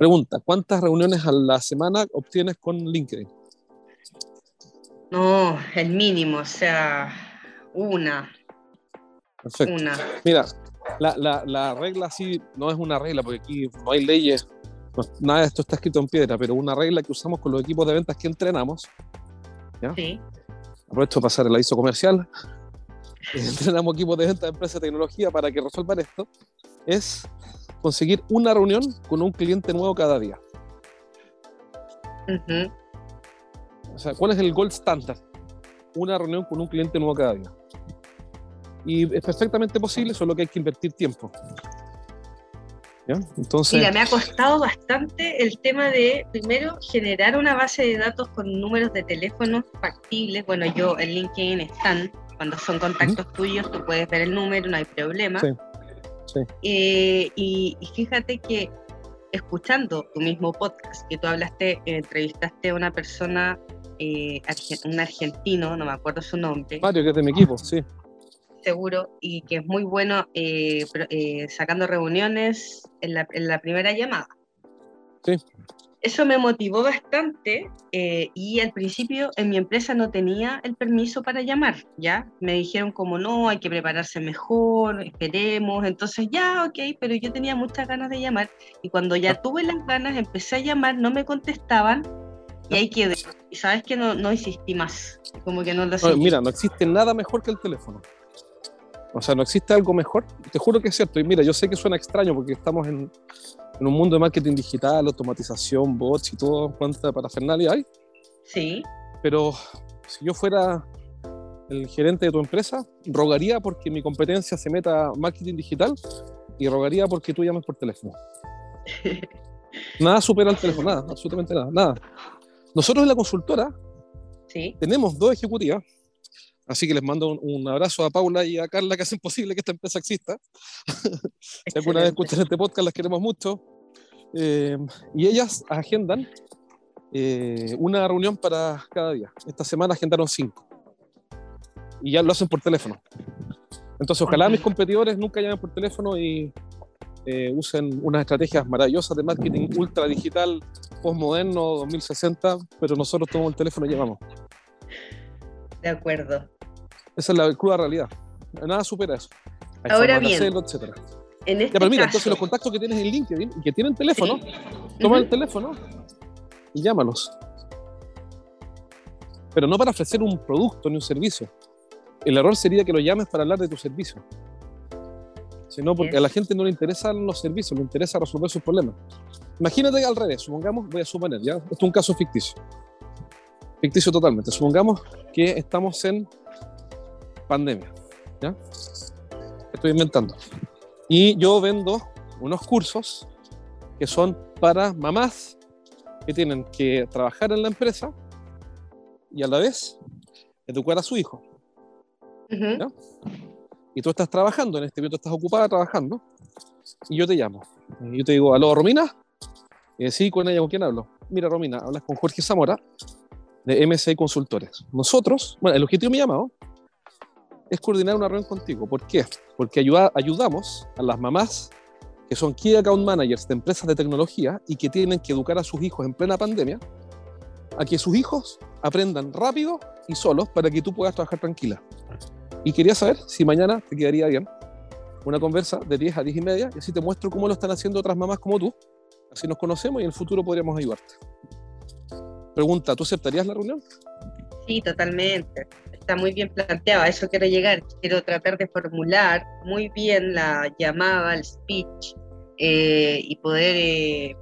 Pregunta, ¿cuántas reuniones a la semana obtienes con LinkedIn? No, el mínimo, o sea, una. Perfecto. Una. Mira, la, la, la regla sí no es una regla, porque aquí no hay leyes, no- nada de esto está escrito en piedra, pero una regla que usamos con los equipos de ventas que entrenamos, Sí. aprovecho para pasar el aviso comercial, entrenamos equipos de ventas de empresas de tecnología para que resuelvan esto, es conseguir una reunión con un cliente nuevo cada día. O sea, ¿cuál es el gold standard? Una reunión con un cliente nuevo cada día. Y es perfectamente posible, solo que hay que invertir tiempo. ¿Ya? Entonces, Mira, me ha costado bastante el tema de, primero, generar una base de datos con números de teléfonos factibles. Bueno, yo en LinkedIn están, cuando son contactos tuyos, tú puedes ver el número, no hay problema. Sí, sí. Eh, y, y fíjate que escuchando tu mismo podcast, que tú hablaste, eh, entrevistaste a una persona, eh, un argentino, no me acuerdo su nombre, Mario, que es de mi equipo, sí. seguro, y que es muy bueno eh, sacando reuniones en la, en la primera llamada. Sí. Eso me motivó bastante eh, y al principio en mi empresa no tenía el permiso para llamar, ¿ya? Me dijeron como no, hay que prepararse mejor, esperemos, entonces ya, ok, pero yo tenía muchas ganas de llamar y cuando ya tuve las ganas empecé a llamar, no me contestaban y ahí quedé. Y sabes que no, no insistí más, como que no lo No, mira, no existe nada mejor que el teléfono. O sea, no existe algo mejor. Te juro que es cierto. Y mira, yo sé que suena extraño porque estamos en, en un mundo de marketing digital, automatización, bots y todo, cuánta parafernalia hay. Sí. pero si yo fuera el gerente de tu empresa, rogaría porque mi competencia se meta a marketing digital y rogaría porque tú llames por teléfono. Nada supera el teléfono, nada, absolutamente nada, nada. Nosotros en la consultora Sí, tenemos dos ejecutivas, así que les mando un, un abrazo a Paula y a Carla que hacen posible que esta empresa exista. Si alguna vez escuchan este podcast, las queremos mucho. Eh, y ellas agendan eh, una reunión para cada día. Esta semana agendaron cinco. Y ya lo hacen por teléfono. Entonces, ojalá mis competidores nunca llamen por teléfono y eh, usen unas estrategias maravillosas de marketing ultra digital, postmoderno, 2060, pero nosotros tomamos el teléfono y llamamos. De acuerdo. Esa es la cruda realidad. Nada supera eso. Hay Ahora bien, hacerlo, etcétera. En este Ya, pero mira, caso, entonces los contactos que tienes en LinkedIn y que tienen teléfono, Sí. toma el teléfono y llámalos. Pero no para ofrecer un producto ni un servicio. El error sería que lo llames para hablar de tu servicio. Sino porque a la gente no le interesan los servicios, le interesa resolver sus problemas. Imagínate al revés, supongamos, voy a suponer, ya, esto es un caso ficticio. Ficticio totalmente. Supongamos que estamos en pandemia, ¿ya? Estoy inventando. Y yo vendo unos cursos que son para mamás que tienen que trabajar en la empresa y a la vez educar a su hijo. Ujú. ¿Ya? Y tú estás trabajando, en este momento estás ocupada trabajando, y yo te llamo. Y yo te digo, aló, Romina. Y sí, con ella, ¿con quién hablo? Mira, Romina, hablas con Jorge Zamora de MSI Consultores. Nosotros, bueno, el objetivo de mi llamado es coordinar una reunión contigo. ¿Por qué? Porque ayuda- ayudamos a las mamás que son Key Account Managers de empresas de tecnología y que tienen que educar a sus hijos en plena pandemia a que sus hijos aprendan rápido y solos para que tú puedas trabajar tranquila. Y quería saber si mañana te quedaría bien una conversa de 10 a 10 y media y así te muestro cómo lo están haciendo otras mamás como tú. Así nos conocemos y en el futuro podríamos ayudarte. Pregunta, ¿tú aceptarías la reunión? Sí, totalmente. Está muy bien planteado. A eso quiero llegar. Quiero tratar de formular muy bien la llamada, el speech eh, y poder eh,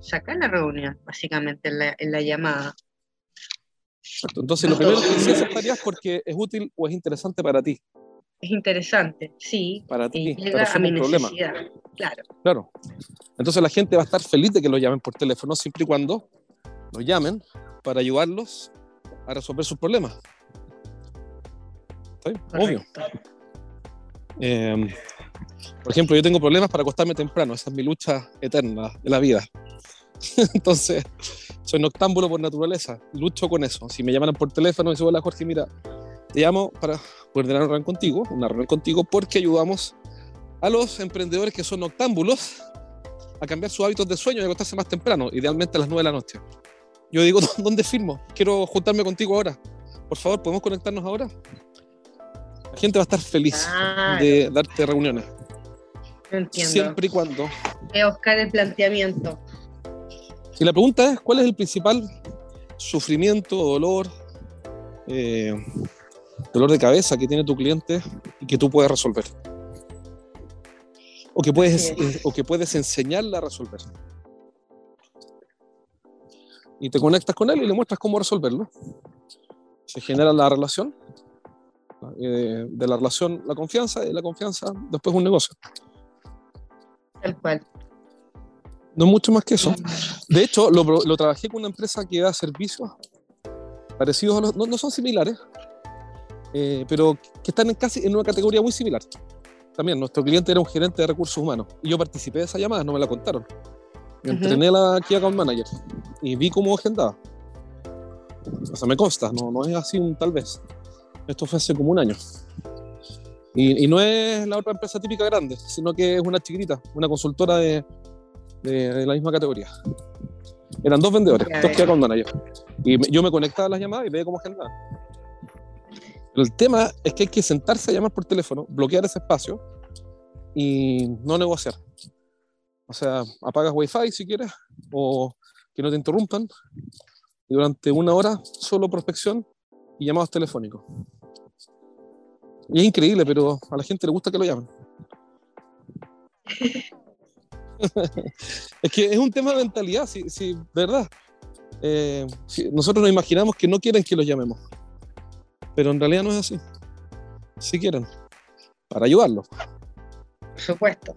sacar la reunión, básicamente, en la, en la llamada. Entonces, lo primero que sí aceptarías porque es útil o es interesante para ti. Es interesante, sí. Para ti, para a mi un problema. necesidad. Claro. Claro. Entonces la gente va a estar feliz de que lo llamen por teléfono siempre y cuando los llamen para ayudarlos a resolver sus problemas. Obvio. Eh, por ejemplo, yo tengo problemas para acostarme temprano, esa es mi lucha eterna de la vida. Entonces, soy noctámbulo por naturaleza, lucho con eso. Si me llaman por teléfono y dicen, hola Jorge, mira, te llamo para coordinar una reunión contigo, una reunión contigo porque ayudamos a los emprendedores que son noctámbulos a cambiar sus hábitos de sueño y acostarse más temprano, idealmente a las 9 de la noche. Yo digo, ¿dónde firmo? Quiero juntarme contigo ahora. Por favor, ¿podemos conectarnos ahora? La gente va a estar feliz Claro. de darte reuniones. No entiendo. Siempre y cuando. Voy a buscar el planteamiento. Si la pregunta es, ¿cuál es el principal sufrimiento, dolor, eh, dolor de cabeza que tiene tu cliente y que tú puedes resolver? O que puedes, eh, o que puedes enseñarle a resolver. Y te conectas con él y le muestras cómo resolverlo. Se genera la relación. Eh, de la relación, la confianza, y la confianza, después un negocio. Tal cual. No mucho más que eso. De hecho, lo, trabajé con una empresa que da servicios parecidos a los. No, no son similares, eh, pero que están en casi en una categoría muy similar. También, nuestro cliente era un gerente de recursos humanos y yo participé de esa llamada, no me la contaron. Me entrené a la Key Account Manager y vi cómo agendaba. O sea, me consta, no, no es así un tal vez. Esto fue hace como un año. Y, y no es la otra empresa típica grande, sino que es una chiquitita, una consultora de, de, de la misma categoría. Eran dos vendedores, Ya dos. Key Account Manager. Y yo me conectaba a las llamadas y veía cómo agendaban. Pero el tema es que hay que sentarse a llamar por teléfono, bloquear ese espacio y no negociar. O sea, apagas Wi-Fi si quieres o que no te interrumpan. Y durante una hora solo prospección y llamados telefónicos. Y es increíble, pero a la gente le gusta que lo llamen. es que es un tema de mentalidad, sí, sí verdad. Eh, sí, nosotros nos imaginamos que no quieren que los llamemos, pero en realidad no es así. Sí quieren, para ayudarlos. Por supuesto.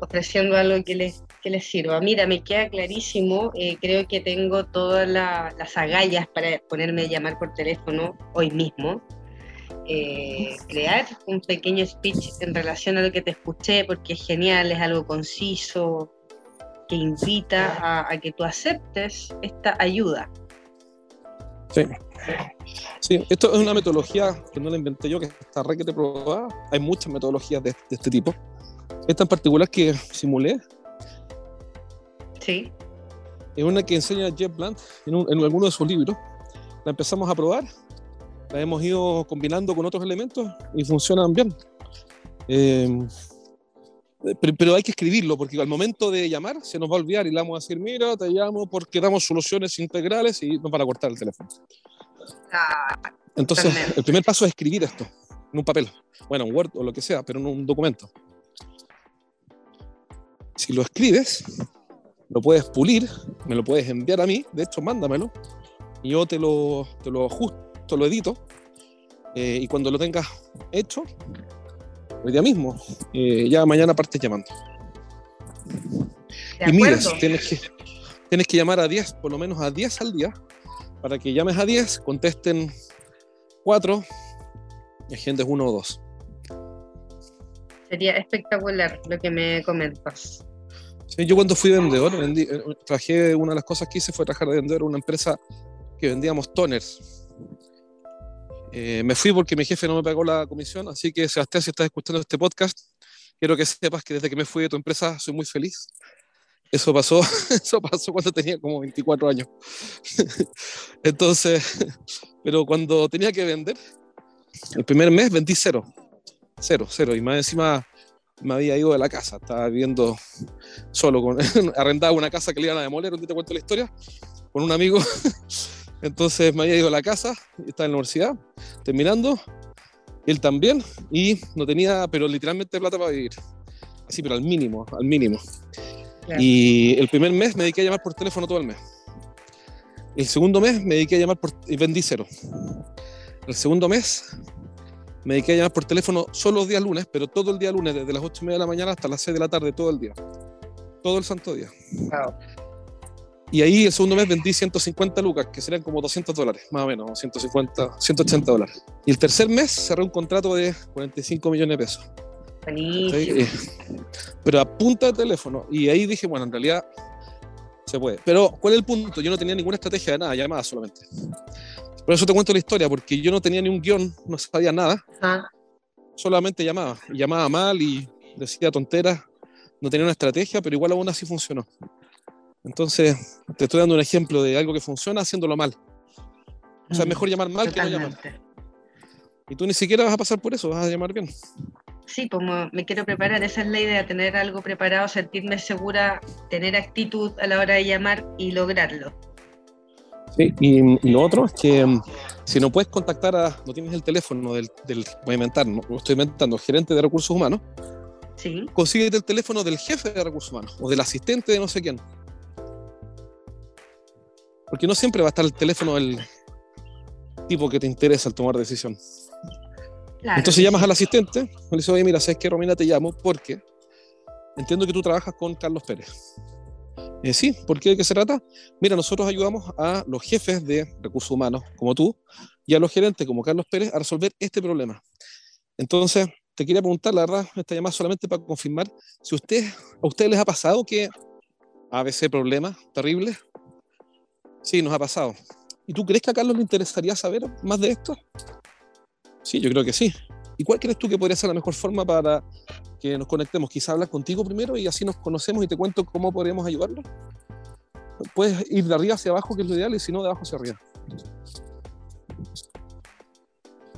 Ofreciendo algo que les, que les sirva. Mira, me queda clarísimo. eh, creo que tengo todas la- las agallas para ponerme a llamar por teléfono hoy mismo. Eh, crear un pequeño speech en relación a lo que te escuché, porque es genial, es algo conciso, que invita a, a que tú aceptes esta ayuda. Sí. Sí, esto es una metodología que no la inventé yo, que está re que te probada. Hay muchas metodologías de, de este tipo. Esta en particular que simulé Sí, es una que enseña Jeff Blunt en, un- en alguno de sus libros. La empezamos a probar, hemos ido combinando con otros elementos y funcionan bien. Eh, pero, pero hay que escribirlo porque al momento de llamar se nos va a olvidar y le vamos a decir, mira, te llamo porque damos soluciones integrales y nos van a cortar el teléfono. Entonces, el primer paso es escribir esto en un papel, bueno, en Word o lo que sea, pero en un documento. Si lo escribes, lo puedes pulir, me lo puedes enviar a mí, de hecho, mándamelo, y yo te lo, te lo ajusto, lo edito, eh, y cuando lo tengas hecho, hoy día mismo, eh, ya mañana partes llamando. de y acuerdo. tienes que, tienes que llamar a 10, por lo menos a 10 al día, para que llames a 10, contesten 4 y agendes 1 o 2. Sería espectacular lo que me comentas. Sí, yo cuando fui vendedor, vendí, eh, trabajé, una de las cosas que hice fue trabajar de vendedor en una empresa que vendíamos toners. Eh, me fui porque mi jefe no me pagó la comisión, así que Sebastián, si estás escuchando este podcast, quiero que sepas que desde que me fui de tu empresa soy muy feliz. Eso pasó, eso pasó cuando tenía como 24 años. Entonces, pero cuando tenía que vender, el primer mes vendí cero, cero, cero, y más encima me había ido de la casa, estaba viviendo solo, con, arrendaba una casa que le iban a demoler, donde te cuento la historia, con un amigo. Entonces me había ido a la casa, estaba en la universidad, terminando, él también, y no tenía, pero literalmente plata para vivir. Así, pero al mínimo, al mínimo. Claro. Y el primer mes me dediqué a llamar por teléfono todo el mes. El segundo mes me dediqué a llamar por... y vendí cero. El segundo mes me dediqué a llamar por teléfono solo los días lunes, pero todo el día lunes, desde las 8 y media de la mañana hasta las 6 de la tarde, todo el día. Todo el santo día. Wow. Y ahí el segundo mes vendí 150 lucas, que serían como 200 dólares, más o menos, 150, 180 dólares. Y el tercer mes cerré un contrato de 45 millones de pesos. Buenísimo. Eh, pero a punta de teléfono. Y ahí dije, bueno, en realidad se puede. Pero, ¿cuál es el punto? Yo no tenía ninguna estrategia de nada, llamada solamente. Por eso te cuento la historia, porque yo no tenía ni un guion, no sabía nada, Ah, solamente llamaba. Llamaba mal y decía tonteras, no tenía una estrategia, pero igual aún así funcionó. Entonces, te estoy dando un ejemplo de algo que funciona haciéndolo mal. O sea, es mm, mejor llamar mal que no llamar. Y tú ni siquiera vas a pasar por eso, vas a llamar bien. Sí, como me quiero preparar, esa es la idea, tener algo preparado, sentirme segura, tener actitud a la hora de llamar y lograrlo. Sí, y, y lo otro es que mm, si no puedes contactar a, no tienes el teléfono del, del voy a inventar, no, lo estoy inventando, gerente de recursos humanos, Sí, consíguete el teléfono del jefe de recursos humanos o del asistente de no sé quién. Porque no siempre va a estar el teléfono del tipo que te interesa al tomar decisión. claro. Entonces llamas al asistente, le dices, oye, mira, ¿sabes qué, Romina? Te llamo porque entiendo que tú trabajas con Carlos Pérez. Eh, sí, ¿por qué? ¿De qué se trata? Mira, nosotros ayudamos a los jefes de recursos humanos, como tú, y a los gerentes, como Carlos Pérez, a resolver este problema. Entonces, te quería preguntar, la verdad, esta llamada solamente para confirmar si usted, a ustedes les ha pasado que ABC problemas terribles. Sí, nos ha pasado. ¿Y tú crees que a Carlos le interesaría saber más de esto? Sí, yo creo que sí. ¿Y cuál crees tú que podría ser la mejor forma para que nos conectemos? Quizá hablar contigo primero y así nos conocemos y te cuento cómo podríamos ayudarlo. Puedes ir de arriba hacia abajo, que es lo ideal, y si no, de abajo hacia arriba.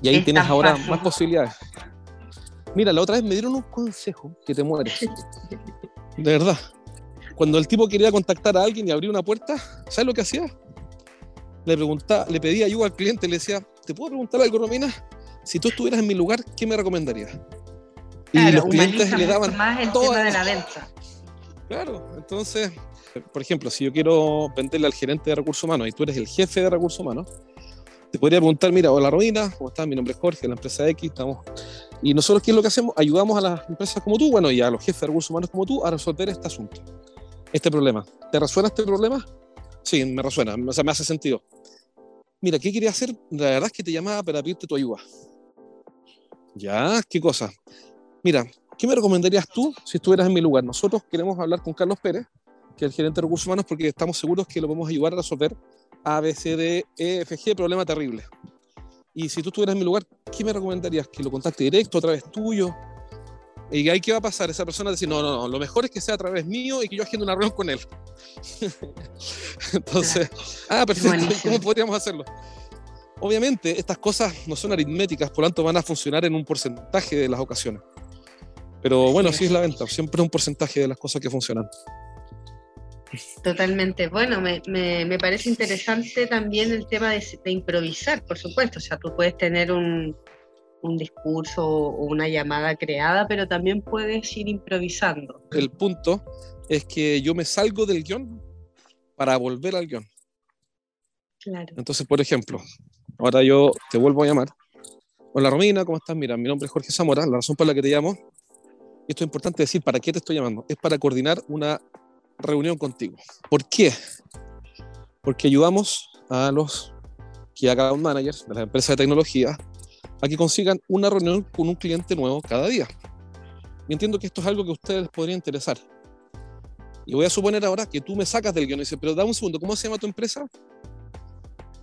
Y ahí Es tienes ahora fácil. más posibilidades. Mira, la otra vez me dieron un consejo que te mueres. De verdad. Cuando el tipo quería contactar a alguien y abrir una puerta, ¿sabes lo que hacía? Le preguntaba, le pedía ayuda al cliente, le decía, ¿te puedo preguntar algo, Romina? Si tú estuvieras en mi lugar, ¿qué me recomendarías? Y Claro, los clientes le daban más el tema de la venta. Claro, entonces, por ejemplo, si yo quiero venderle al gerente de recursos humanos y tú eres el jefe de recursos humanos, te podría preguntar, mira, hola Romina, ¿cómo estás? Mi nombre es Jorge, de la empresa X, estamos... Y nosotros, ¿qué es lo que hacemos? Ayudamos a las empresas como tú, bueno, y a los jefes de recursos humanos como tú, a resolver este asunto, este problema. ¿Te resuena este problema? Sí, me resuena, o sea, me hace sentido. Mira, ¿qué quería hacer? La verdad es que te llamaba para pedirte tu ayuda. Ya, ¿qué cosa? Mira, ¿qué me recomendarías tú si estuvieras en mi lugar? Nosotros queremos hablar con Carlos Pérez, que es el gerente de recursos humanos, porque estamos seguros que lo podemos ayudar a resolver A, B, E, problema terrible. Y si tú estuvieras en mi lugar, ¿qué me recomendarías? ¿Que lo contacte directo, a través tuyo? ¿Y ahí qué va a pasar? Esa persona dice, no, no, no, lo mejor es que sea a través mío y que yo agende una reunión con él. Entonces, ah, perfecto, Buenísimo. ¿cómo podríamos hacerlo? Obviamente, estas cosas no son aritméticas, por lo tanto van a funcionar en un porcentaje de las ocasiones. Pero bueno, así es. es la venta, siempre un porcentaje de las cosas que funcionan. Totalmente. Bueno, me, me- me parece interesante también el tema de, de improvisar, por supuesto. O sea, tú puedes tener un, un discurso o una llamada creada, pero también puedes ir improvisando. El punto es que yo me salgo del guion para volver al guion. Claro. Entonces, por ejemplo, ahora yo te vuelvo a llamar. Hola Romina, ¿cómo estás? Mira, mi nombre es Jorge Zamora. La razón por la que te llamo, y esto es importante decir, ¿para qué te estoy llamando? Es para coordinar una reunión contigo. ¿Por qué? Porque ayudamos a los Key Account Managers de las empresas de tecnología a que consigan una reunión con un cliente nuevo cada día. Y entiendo que esto es algo que a ustedes les podría interesar. Y voy a suponer ahora que tú me sacas del guion y dices, pero dame un segundo, ¿cómo se llama tu empresa?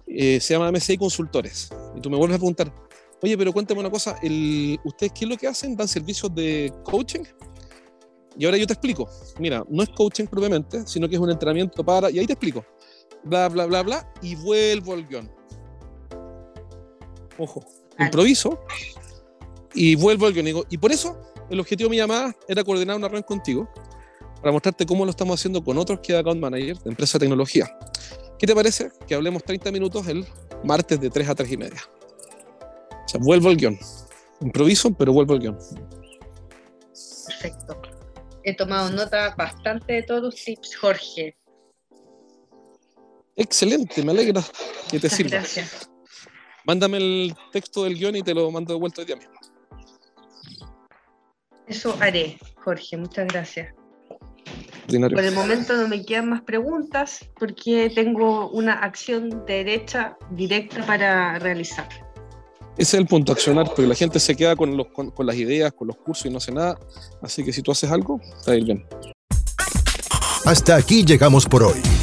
Eh, se llama MCI Consultores. Y tú me vuelves a preguntar, oye, pero cuéntame una cosa, el, ¿ustedes qué es lo que hacen? ¿Dan servicios de coaching? Y ahora yo te explico. Mira, no es coaching propiamente, sino que es un entrenamiento para... Y ahí te explico. Bla, bla, bla, bla. Y vuelvo al guion. Ojo, Vale. improviso y vuelvo al guion. Y, por eso el objetivo de mi llamada era coordinar una reunión contigo para mostrarte cómo lo estamos haciendo con otros que account manager de empresa de tecnología. ¿Qué te parece que hablemos 30 minutos el martes de 3 a 3 y media? O sea, vuelvo al guion. Improviso, pero vuelvo al guion. Perfecto. He tomado nota bastante de todos tus tips, Jorge. Excelente, me alegra que te Muchas sirva. gracias. Mándame el texto del guion y te lo mando de vuelta hoy día mismo. Eso haré, Jorge. Muchas gracias. Por el momento no me quedan más preguntas porque tengo una acción derecha directa para realizar. Ese es el punto, accionar, porque la gente se queda con, los, con, con las ideas, con los cursos y no hace nada. Así que si tú haces algo, ir bien. Hasta aquí llegamos por hoy.